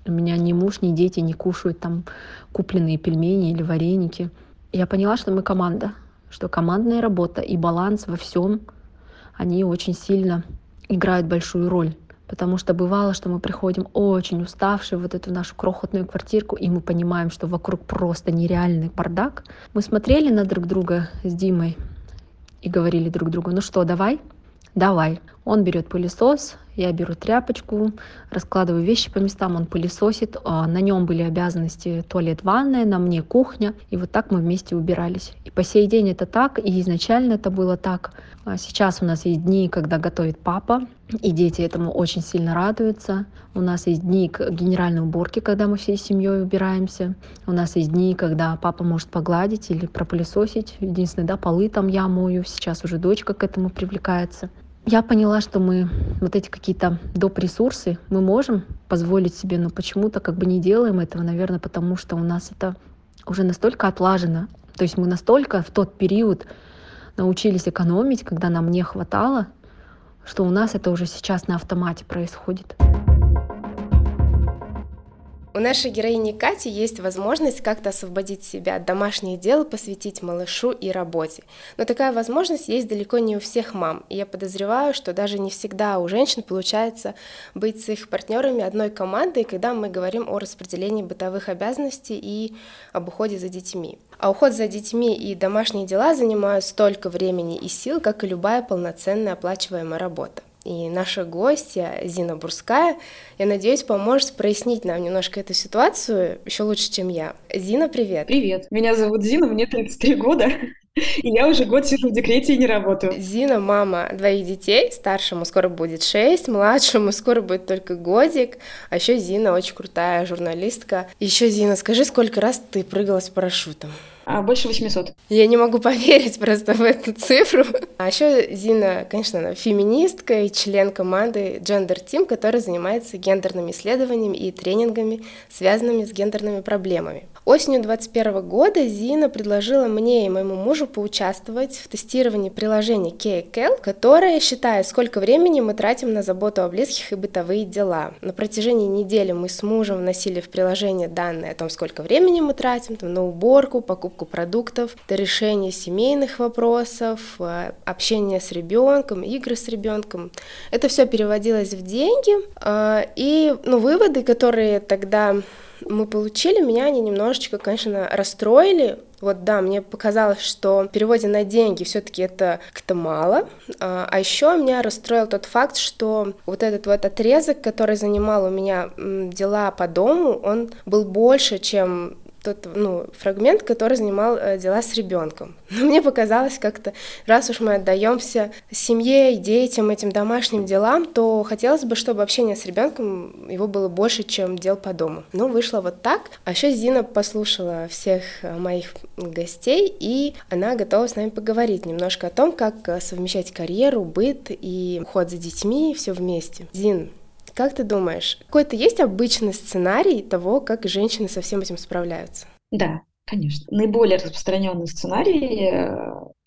У меня ни муж, ни дети не кушают там купленные пельмени или вареники. Я поняла, что мы команда, что командная работа и баланс во всем, они очень сильно играют большую роль. Потому что бывало, что мы приходим очень уставшие в вот эту нашу крохотную квартирку, и мы понимаем, что вокруг просто нереальный бардак. Мы смотрели на друг друга с Димой и говорили друг другу, ну что, давай? Давай. Он берет пылесос, я беру тряпочку, раскладываю вещи по местам, он пылесосит. А, на нем были обязанности туалет, ванная, на мне кухня. И вот так мы вместе убирались. И по сей день это так, и изначально это было так. А сейчас у нас есть дни, когда готовит папа, и дети этому очень сильно радуются. У нас есть дни генеральной уборки, когда мы всей семьей убираемся. У нас есть дни, когда папа может погладить или пропылесосить. Единственное, да, полы там я мою. Сейчас уже дочка к этому привлекается я поняла, что мы вот эти какие-то доп. ресурсы мы можем позволить себе, но почему-то как бы не делаем этого, наверное, потому что у нас это уже настолько отлажено. То есть мы настолько в тот период научились экономить, когда нам не хватало, что у нас это уже сейчас на автомате происходит. У нашей героини Кати есть возможность как-то освободить себя от домашних дел, посвятить малышу и работе. Но такая возможность есть далеко не у всех мам. И я подозреваю, что даже не всегда у женщин получается быть с их партнерами одной командой, когда мы говорим о распределении бытовых обязанностей и об уходе за детьми. А уход за детьми и домашние дела занимают столько времени и сил, как и любая полноценная оплачиваемая работа. И наша гостья Зина Бурская, я надеюсь, поможет прояснить нам немножко эту ситуацию еще лучше, чем я. Зина, привет. Привет. Меня зовут Зина, мне 33 года. И я уже год сижу в декрете и не работаю. Зина мама двоих детей, старшему скоро будет 6, младшему скоро будет только годик, а еще Зина очень крутая журналистка. Еще Зина, скажи, сколько раз ты прыгала с парашютом? А больше 800. Я не могу поверить просто в эту цифру. А еще Зина, конечно, она феминистка и член команды Gender Team, которая занимается гендерными исследованиями и тренингами, связанными с гендерными проблемами. Осенью 2021 года Зина предложила мне и моему мужу поучаствовать в тестировании приложения KKL, которое считает, сколько времени мы тратим на заботу о близких и бытовые дела. На протяжении недели мы с мужем вносили в приложение данные о том, сколько времени мы тратим там, на уборку, покупку продуктов, до решения семейных вопросов, э, общение с ребенком, игры с ребенком. Это все переводилось в деньги, э, и ну, выводы, которые тогда мы получили, меня они немножечко, конечно, расстроили. Вот да, мне показалось, что в переводе на деньги все-таки это как-то мало. А, а еще меня расстроил тот факт, что вот этот вот отрезок, который занимал у меня дела по дому, он был больше, чем тот ну, фрагмент, который занимал э, дела с ребенком. Но мне показалось как-то, раз уж мы отдаемся семье детям, этим домашним делам, то хотелось бы, чтобы общение с ребенком его было больше, чем дел по дому. Ну, вышло вот так. А еще Зина послушала всех э, моих гостей, и она готова с нами поговорить немножко о том, как э, совмещать карьеру, быт и уход за детьми, все вместе. Зин, как ты думаешь, какой-то есть обычный сценарий того, как женщины со всем этим справляются? Да, конечно. Наиболее распространенный сценарий э,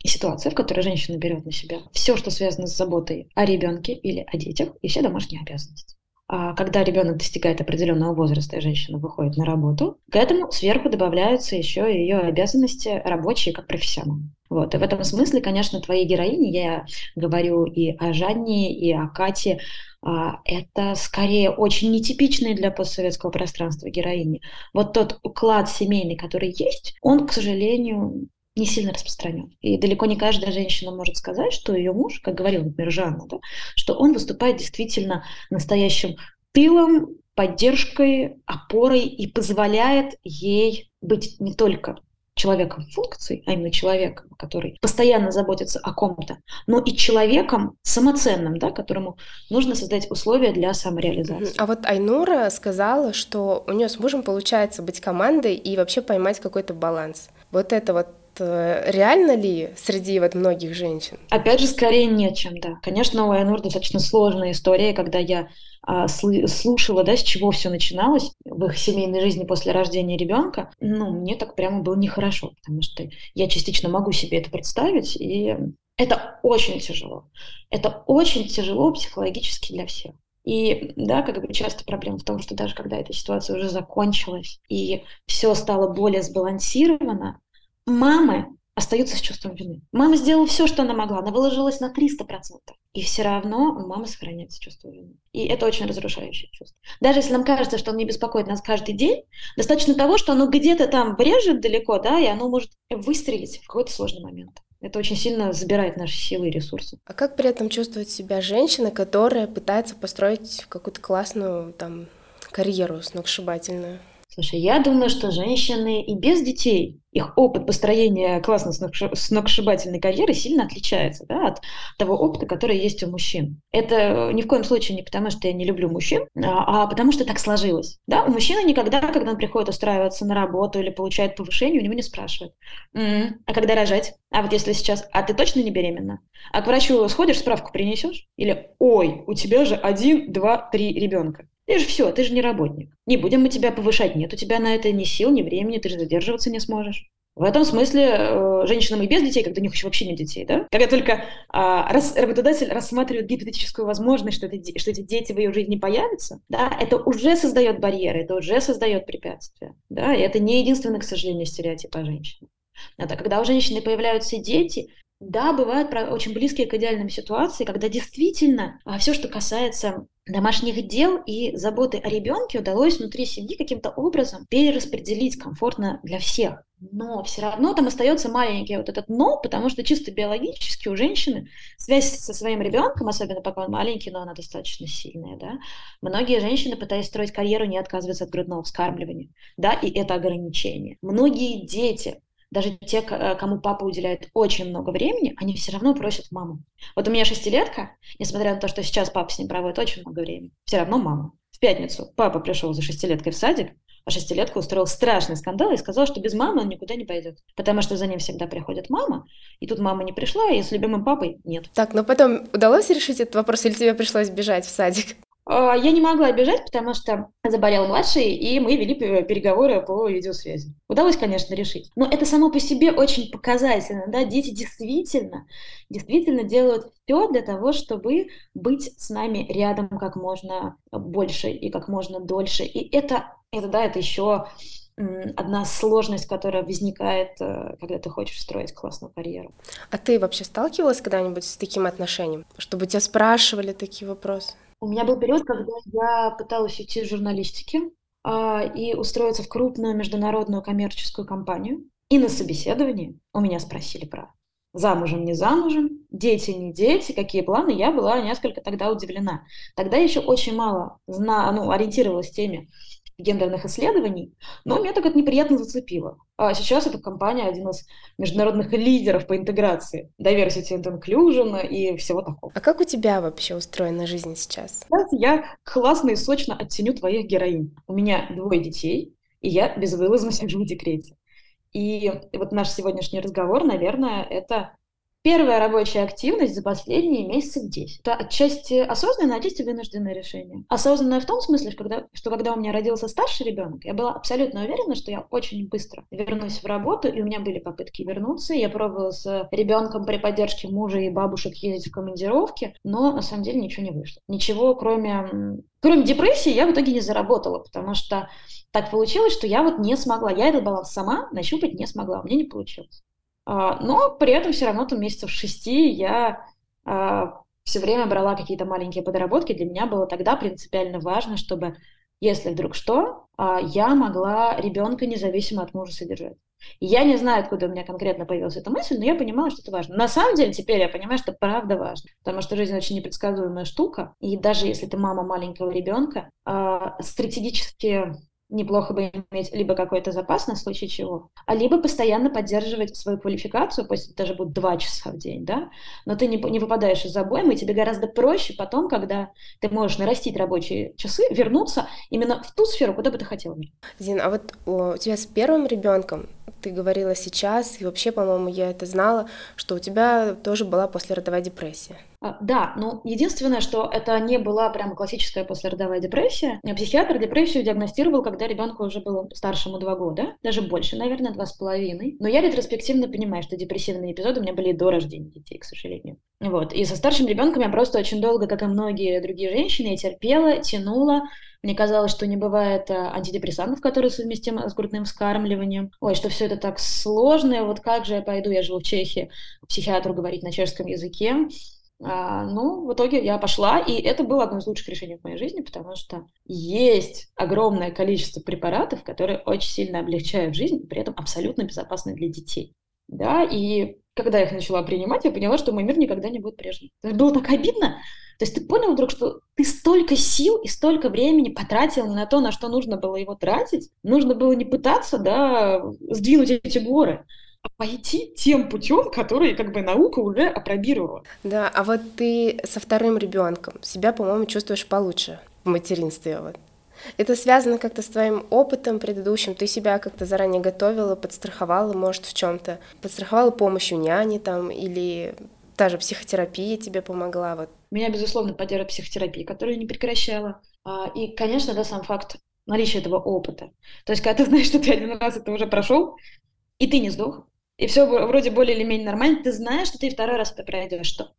и ситуация, в которой женщина берет на себя все, что связано с заботой о ребенке или о детях, и все домашние обязанности. А когда ребенок достигает определенного возраста и женщина выходит на работу, к этому сверху добавляются еще ее обязанности рабочие как профессионал. Вот. И в этом смысле, конечно, твои героини, я говорю и о Жанне, и о Кате, это скорее очень нетипичные для постсоветского пространства героини. Вот тот уклад семейный, который есть, он, к сожалению, не сильно распространен. И далеко не каждая женщина может сказать, что ее муж, как говорил, например, Жанна, да, что он выступает действительно настоящим тылом, поддержкой, опорой и позволяет ей быть не только человеком функций, а именно человеком, который постоянно заботится о ком-то, но и человеком самоценным, да, которому нужно создать условия для самореализации. А вот Айнура сказала, что у нее с мужем получается быть командой и вообще поймать какой-то баланс. Вот это вот реально ли среди вот многих женщин? Опять же, скорее нет, чем да. Конечно, у Айнур достаточно сложная история, когда я а, слушала, да, с чего все начиналось в их семейной жизни после рождения ребенка, ну, мне так прямо было нехорошо, потому что я частично могу себе это представить, и это очень тяжело. Это очень тяжело психологически для всех. И да, как бы часто проблема в том, что даже когда эта ситуация уже закончилась и все стало более сбалансировано, мамы остаются с чувством вины. Мама сделала все, что она могла, она выложилась на 300%. И все равно у мамы сохраняется чувство вины. И это очень разрушающее чувство. Даже если нам кажется, что он не беспокоит нас каждый день, достаточно того, что оно где-то там брежет далеко, да, и оно может выстрелить в какой-то сложный момент. Это очень сильно забирает наши силы и ресурсы. А как при этом чувствует себя женщина, которая пытается построить какую-то классную там карьеру сногсшибательную? Слушай, я думаю, что женщины и без детей, их опыт построения классной сногсшибательной карьеры сильно отличается да, от того опыта, который есть у мужчин. Это ни в коем случае не потому, что я не люблю мужчин, а, а потому что так сложилось. Да? У мужчины никогда, когда он приходит устраиваться на работу или получает повышение, у него не спрашивают, м-м, а когда рожать? А вот если сейчас, а ты точно не беременна? А к врачу сходишь, справку принесешь? Или, ой, у тебя же один, два, три ребенка. Ты же все, ты же не работник. Не будем мы тебя повышать. Нет у тебя на это ни сил, ни времени, ты же задерживаться не сможешь. В этом смысле э, женщинам и без детей, когда у них еще вообще нет детей, да? Когда только э, раз, работодатель рассматривает гипотетическую возможность, что, это, что эти дети в ее жизни появятся, да, это уже создает барьеры, это уже создает препятствия, да, и это не единственный, к сожалению, стереотип о женщине. Это когда у женщины появляются дети, да, бывают очень близкие к идеальным ситуации, когда действительно а, все, что касается домашних дел и заботы о ребенке, удалось внутри семьи каким-то образом перераспределить комфортно для всех. Но все равно там остается маленький вот этот но, потому что чисто биологически у женщины связь со своим ребенком, особенно пока он маленький, но она достаточно сильная, да. Многие женщины, пытаясь строить карьеру, не отказываются от грудного вскармливания, да, и это ограничение. Многие дети даже те, э, кому папа уделяет очень много времени, они все равно просят маму. Вот у меня шестилетка, несмотря на то, что сейчас папа с ним проводит очень много времени, все равно мама. В пятницу папа пришел за шестилеткой в садик, шестилетка устроил страшный скандал и сказал, что без мамы он никуда не пойдет, потому что за ним всегда приходит мама, и тут мама не пришла, и с любимым папой нет. Так, но потом удалось решить этот вопрос, или тебе пришлось бежать в садик? А, я не могла бежать, потому что заболел младший, и мы вели переговоры по видеосвязи. Удалось, конечно, решить. Но это само по себе очень показательно. Да? Дети действительно, действительно делают все для того, чтобы быть с нами рядом как можно больше и как можно дольше. И это, это да, это еще одна сложность, которая возникает, э, когда ты хочешь строить классную карьеру. А ты вообще сталкивалась когда-нибудь с таким отношением, чтобы тебя спрашивали такие вопросы? У меня был период, когда я пыталась уйти из журналистики а, и устроиться в крупную международную коммерческую компанию. И на собеседовании у меня спросили про замужем, не замужем, дети, не дети, какие планы. Я была несколько тогда удивлена. Тогда еще очень мало зна ну, ориентировалась в теме гендерных исследований, но меня так это неприятно зацепило. А сейчас эта компания один из международных лидеров по интеграции, diversity and inclusion и всего такого. А как у тебя вообще устроена жизнь сейчас? Я классно и сочно оттеню твоих героинь. У меня двое детей, и я безвылазно сижу в декрете. И вот наш сегодняшний разговор, наверное, это Первая рабочая активность за последние месяцев 10. Это отчасти осознанное, отчасти вынужденное решение. Осознанное в том смысле, что когда, что когда у меня родился старший ребенок, я была абсолютно уверена, что я очень быстро вернусь в работу, и у меня были попытки вернуться. Я пробовала с ребенком при поддержке мужа и бабушек ездить в командировки, но на самом деле ничего не вышло. Ничего, кроме, кроме депрессии, я в итоге не заработала, потому что так получилось, что я вот не смогла. Я этот баланс сама нащупать не смогла, у меня не получилось. А, но при этом все равно там месяцев шести я а, все время брала какие-то маленькие подработки. Для меня было тогда принципиально важно, чтобы, если вдруг что, а, я могла ребенка независимо от мужа содержать. Я не знаю, откуда у меня конкретно появилась эта мысль, но я понимала, что это важно. На самом деле теперь я понимаю, что правда важно, потому что жизнь очень непредсказуемая штука, и даже если ты мама маленького ребенка, стратегически неплохо бы иметь либо какой-то запас на случай чего, а либо постоянно поддерживать свою квалификацию, пусть даже будет два часа в день, да, но ты не, не выпадаешь из обоймы, и тебе гораздо проще потом, когда ты можешь нарастить рабочие часы, вернуться именно в ту сферу, куда бы ты хотела. Зин, а вот у тебя с первым ребенком ты говорила сейчас, и вообще, по-моему, я это знала, что у тебя тоже была послеродовая депрессия. А, да, ну единственное, что это не была прям классическая послеродовая депрессия. Психиатр депрессию диагностировал, когда ребенку уже было старшему два года, даже больше, наверное, два с половиной. Но я ретроспективно понимаю, что депрессивные эпизоды у меня были до рождения детей, к сожалению. Вот. И со старшим ребенком я просто очень долго, как и многие другие женщины, я терпела, тянула, мне казалось, что не бывает э, антидепрессантов, которые совместимы с грудным вскармливанием. Ой, что все это так сложно, вот как же я пойду, я живу в Чехии, психиатру говорить на чешском языке. А, ну, в итоге я пошла, и это было одно из лучших решений в моей жизни, потому что есть огромное количество препаратов, которые очень сильно облегчают жизнь, при этом абсолютно безопасны для детей. Да, и когда я их начала принимать, я поняла, что мой мир никогда не будет прежним. Это было так обидно. То есть ты понял вдруг, что ты столько сил и столько времени потратил на то, на что нужно было его тратить. Нужно было не пытаться, да, сдвинуть эти горы, пойти тем путем, который как бы наука уже опробировала. Да, а вот ты со вторым ребенком себя, по-моему, чувствуешь получше в материнстве. Вот. Это связано как-то с твоим опытом предыдущим? Ты себя как-то заранее готовила, подстраховала, может, в чем-то? Подстраховала помощью няни там или та же психотерапия тебе помогла? Вот. Меня, безусловно, поддерживает психотерапия, которую я не прекращала. А, и, конечно, да, сам факт наличия этого опыта. То есть, когда ты знаешь, что ты один раз это уже прошел, и ты не сдох, и все вроде более или менее нормально, ты знаешь, что ты второй раз это пройдешь, что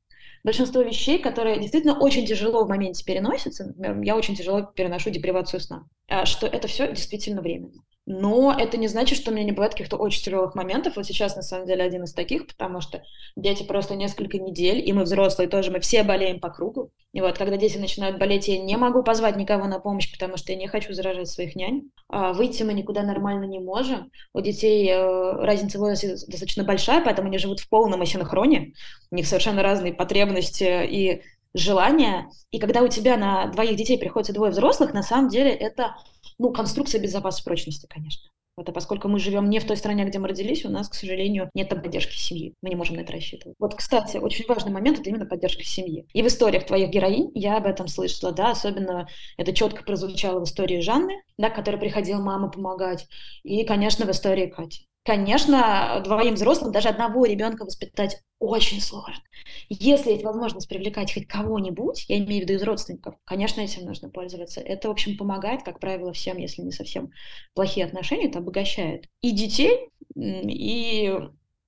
большинство вещей, которые действительно очень тяжело в моменте переносятся, я очень тяжело переношу депривацию сна, а что это все действительно временно. Но это не значит, что у меня не бывает каких-то очень тяжелых моментов. Вот сейчас, на самом деле, один из таких, потому что дети просто несколько недель, и мы взрослые тоже, мы все болеем по кругу. И вот, когда дети начинают болеть, я не могу позвать никого на помощь, потому что я не хочу заражать своих нянь. А выйти мы никуда нормально не можем. У детей э, разница в возрасте достаточно большая, поэтому они живут в полном асинхроне. У них совершенно разные потребности и желания. И когда у тебя на двоих детей приходится двое взрослых, на самом деле это ну, конструкция безопасности прочности, конечно. Это поскольку мы живем не в той стране, где мы родились, у нас, к сожалению, нет поддержки семьи. Мы не можем на это рассчитывать. Вот, кстати, очень важный момент — это именно поддержка семьи. И в историях твоих героинь я об этом слышала, да, особенно это четко прозвучало в истории Жанны, да, которая приходила мама помогать, и, конечно, в истории Кати. Конечно, двоим взрослым даже одного ребенка воспитать очень сложно. Если есть возможность привлекать хоть кого-нибудь, я имею в виду из родственников, конечно, этим нужно пользоваться. Это, в общем, помогает, как правило, всем, если не совсем плохие отношения, это обогащает и детей, и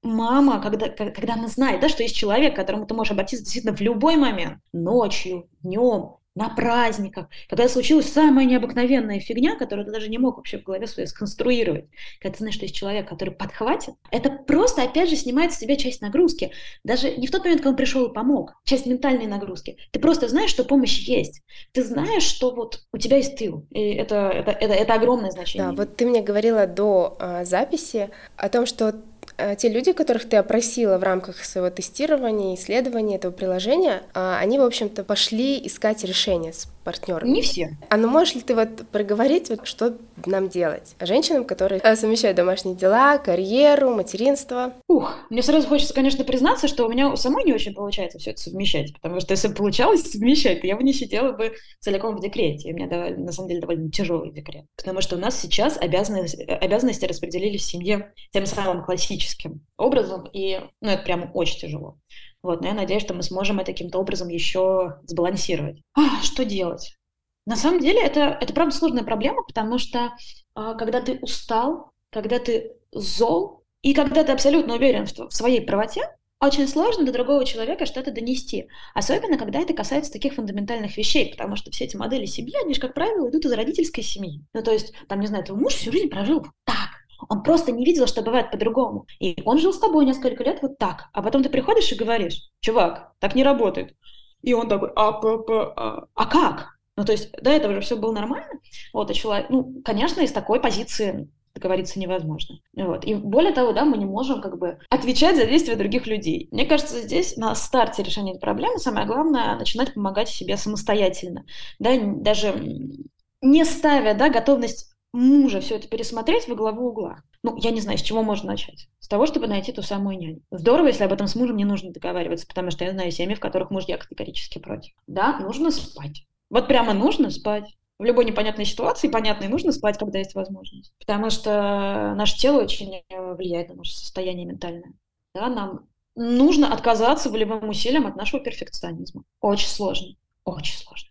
мама, когда, когда она знает, да, что есть человек, к которому ты можешь обратиться действительно в любой момент, ночью, днем, на праздниках, когда случилась самая необыкновенная фигня, которую ты даже не мог вообще в голове своей сконструировать, когда ты знаешь, что есть человек, который подхватит, это просто, опять же, снимает с тебя часть нагрузки. Даже не в тот момент, когда он пришел и помог, часть ментальной нагрузки. Ты просто знаешь, что помощь есть. Ты знаешь, что вот у тебя есть тыл. И это, это, это, это огромное значение. Да, вот ты мне говорила до э, записи о том, что те люди, которых ты опросила в рамках своего тестирования, исследования этого приложения, а, они, в общем-то, пошли искать решение с партнерами. Не все. А ну можешь ли ты вот проговорить, вот, что нам делать? Женщинам, которые э, совмещают домашние дела, карьеру, материнство. Ух, мне сразу хочется, конечно, признаться, что у меня у самой не очень получается все это совмещать, потому что если бы получалось совмещать, то я бы не сидела бы целиком в декрете. И у меня довольно, на самом деле довольно тяжелый декрет. Потому что у нас сейчас обязанности, обязанности распределились в семье тем самым классическим образом, и ну, это прямо очень тяжело. Вот, но я надеюсь, что мы сможем это каким-то образом еще сбалансировать. А, что делать? На самом деле это, это правда сложная проблема, потому что а, когда ты устал, когда ты зол, и когда ты абсолютно уверен в, в своей правоте, очень сложно до другого человека что-то донести. Особенно, когда это касается таких фундаментальных вещей, потому что все эти модели семьи, они же, как правило, идут из родительской семьи. Ну, то есть, там, не знаю, твой муж всю жизнь прожил вот так, он просто не видел, что бывает по-другому. И он жил с тобой несколько лет вот так. А потом ты приходишь и говоришь, чувак, так не работает. И он такой, а, п, п, а, а как? Ну, то есть до этого же все было нормально. Вот, и человек, ну, конечно, из такой позиции договориться невозможно. Вот. И более того, да, мы не можем как бы отвечать за действия других людей. Мне кажется, здесь на старте решения проблемы самое главное начинать помогать себе самостоятельно. Да, даже не ставя да, готовность мужа все это пересмотреть во главу угла. Ну, я не знаю, с чего можно начать. С того, чтобы найти ту самую няню. Здорово, если об этом с мужем не нужно договариваться, потому что я знаю семьи, в которых мужья категорически против. Да, нужно спать. Вот прямо нужно спать. В любой непонятной ситуации, понятной, нужно спать, когда есть возможность. Потому что наше тело очень влияет на наше состояние ментальное. Да, нам нужно отказаться волевым усилием от нашего перфекционизма. Очень сложно. Очень сложно.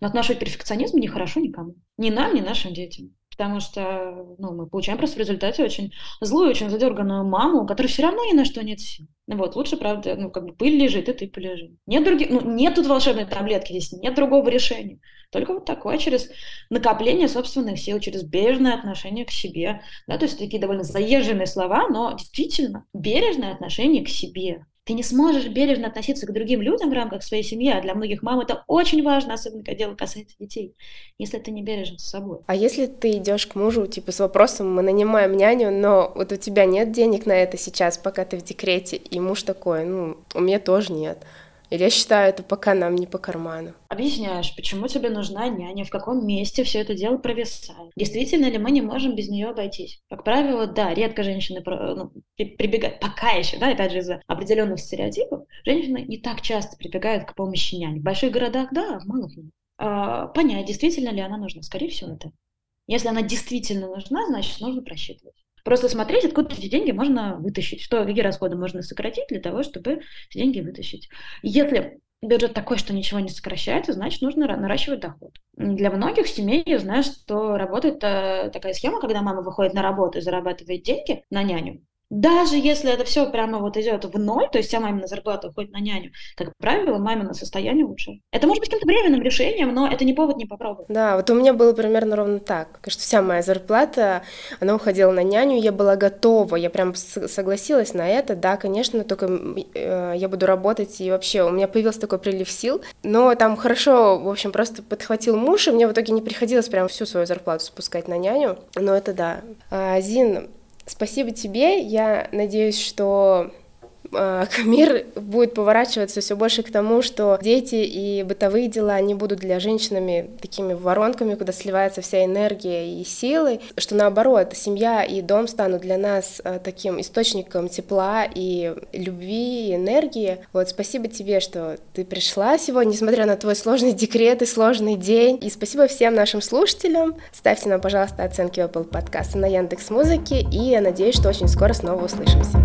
Но от нашего перфекционизма не хорошо никому. Ни нам, ни нашим детям потому что ну, мы получаем просто в результате очень злую, очень задерганную маму, у которой все равно ни на что нет сил. Вот, лучше, правда, ну, как бы пыль лежит, и ты полежи. Нет других, ну, нет тут волшебной таблетки, здесь нет другого решения. Только вот такое, через накопление собственных сил, через бережное отношение к себе. Да, то есть такие довольно заезженные слова, но действительно бережное отношение к себе. Ты не сможешь бережно относиться к другим людям в рамках своей семьи, а для многих мам это очень важно, особенно когда дело касается детей, если ты не бережен с собой. А если ты идешь к мужу, типа, с вопросом, мы нанимаем няню, но вот у тебя нет денег на это сейчас, пока ты в декрете, и муж такой, ну, у меня тоже нет. Я считаю, это пока нам не по карману. Объясняешь, почему тебе нужна няня, в каком месте все это дело провисает. Действительно ли мы не можем без нее обойтись? Как правило, да, редко женщины ну, прибегают, пока еще, да, опять же, из-за определенных стереотипов, женщины не так часто прибегают к помощи няни. В больших городах, да, в малых нет. А, понять, действительно ли она нужна. Скорее всего, это. Если она действительно нужна, значит, нужно просчитывать. Просто смотреть, откуда эти деньги можно вытащить, что, какие расходы можно сократить для того, чтобы эти деньги вытащить. Если бюджет такой, что ничего не сокращается, значит, нужно наращивать доход. Для многих семей я знаю, что работает э, такая схема, когда мама выходит на работу и зарабатывает деньги на няню, даже если это все прямо вот идет в ноль, то есть вся мамина зарплата уходит на няню, как правило, мамино состояние лучше. Это может быть каким-то временным решением, но это не повод не попробовать. Да, вот у меня было примерно ровно так, что вся моя зарплата, она уходила на няню, я была готова, я прям согласилась на это, да, конечно, только э, я буду работать, и вообще у меня появился такой прилив сил, но там хорошо, в общем, просто подхватил муж, и мне в итоге не приходилось прям всю свою зарплату спускать на няню, но это да. А, Зин, Спасибо тебе. Я надеюсь, что мир будет поворачиваться все больше к тому, что дети и бытовые дела, они будут для женщинами такими воронками, куда сливается вся энергия и силы, что наоборот, семья и дом станут для нас э, таким источником тепла и любви, и энергии. Вот спасибо тебе, что ты пришла сегодня, несмотря на твой сложный декрет и сложный день. И спасибо всем нашим слушателям. Ставьте нам, пожалуйста, оценки Apple Podcast на Яндекс Музыке, и я надеюсь, что очень скоро снова услышимся.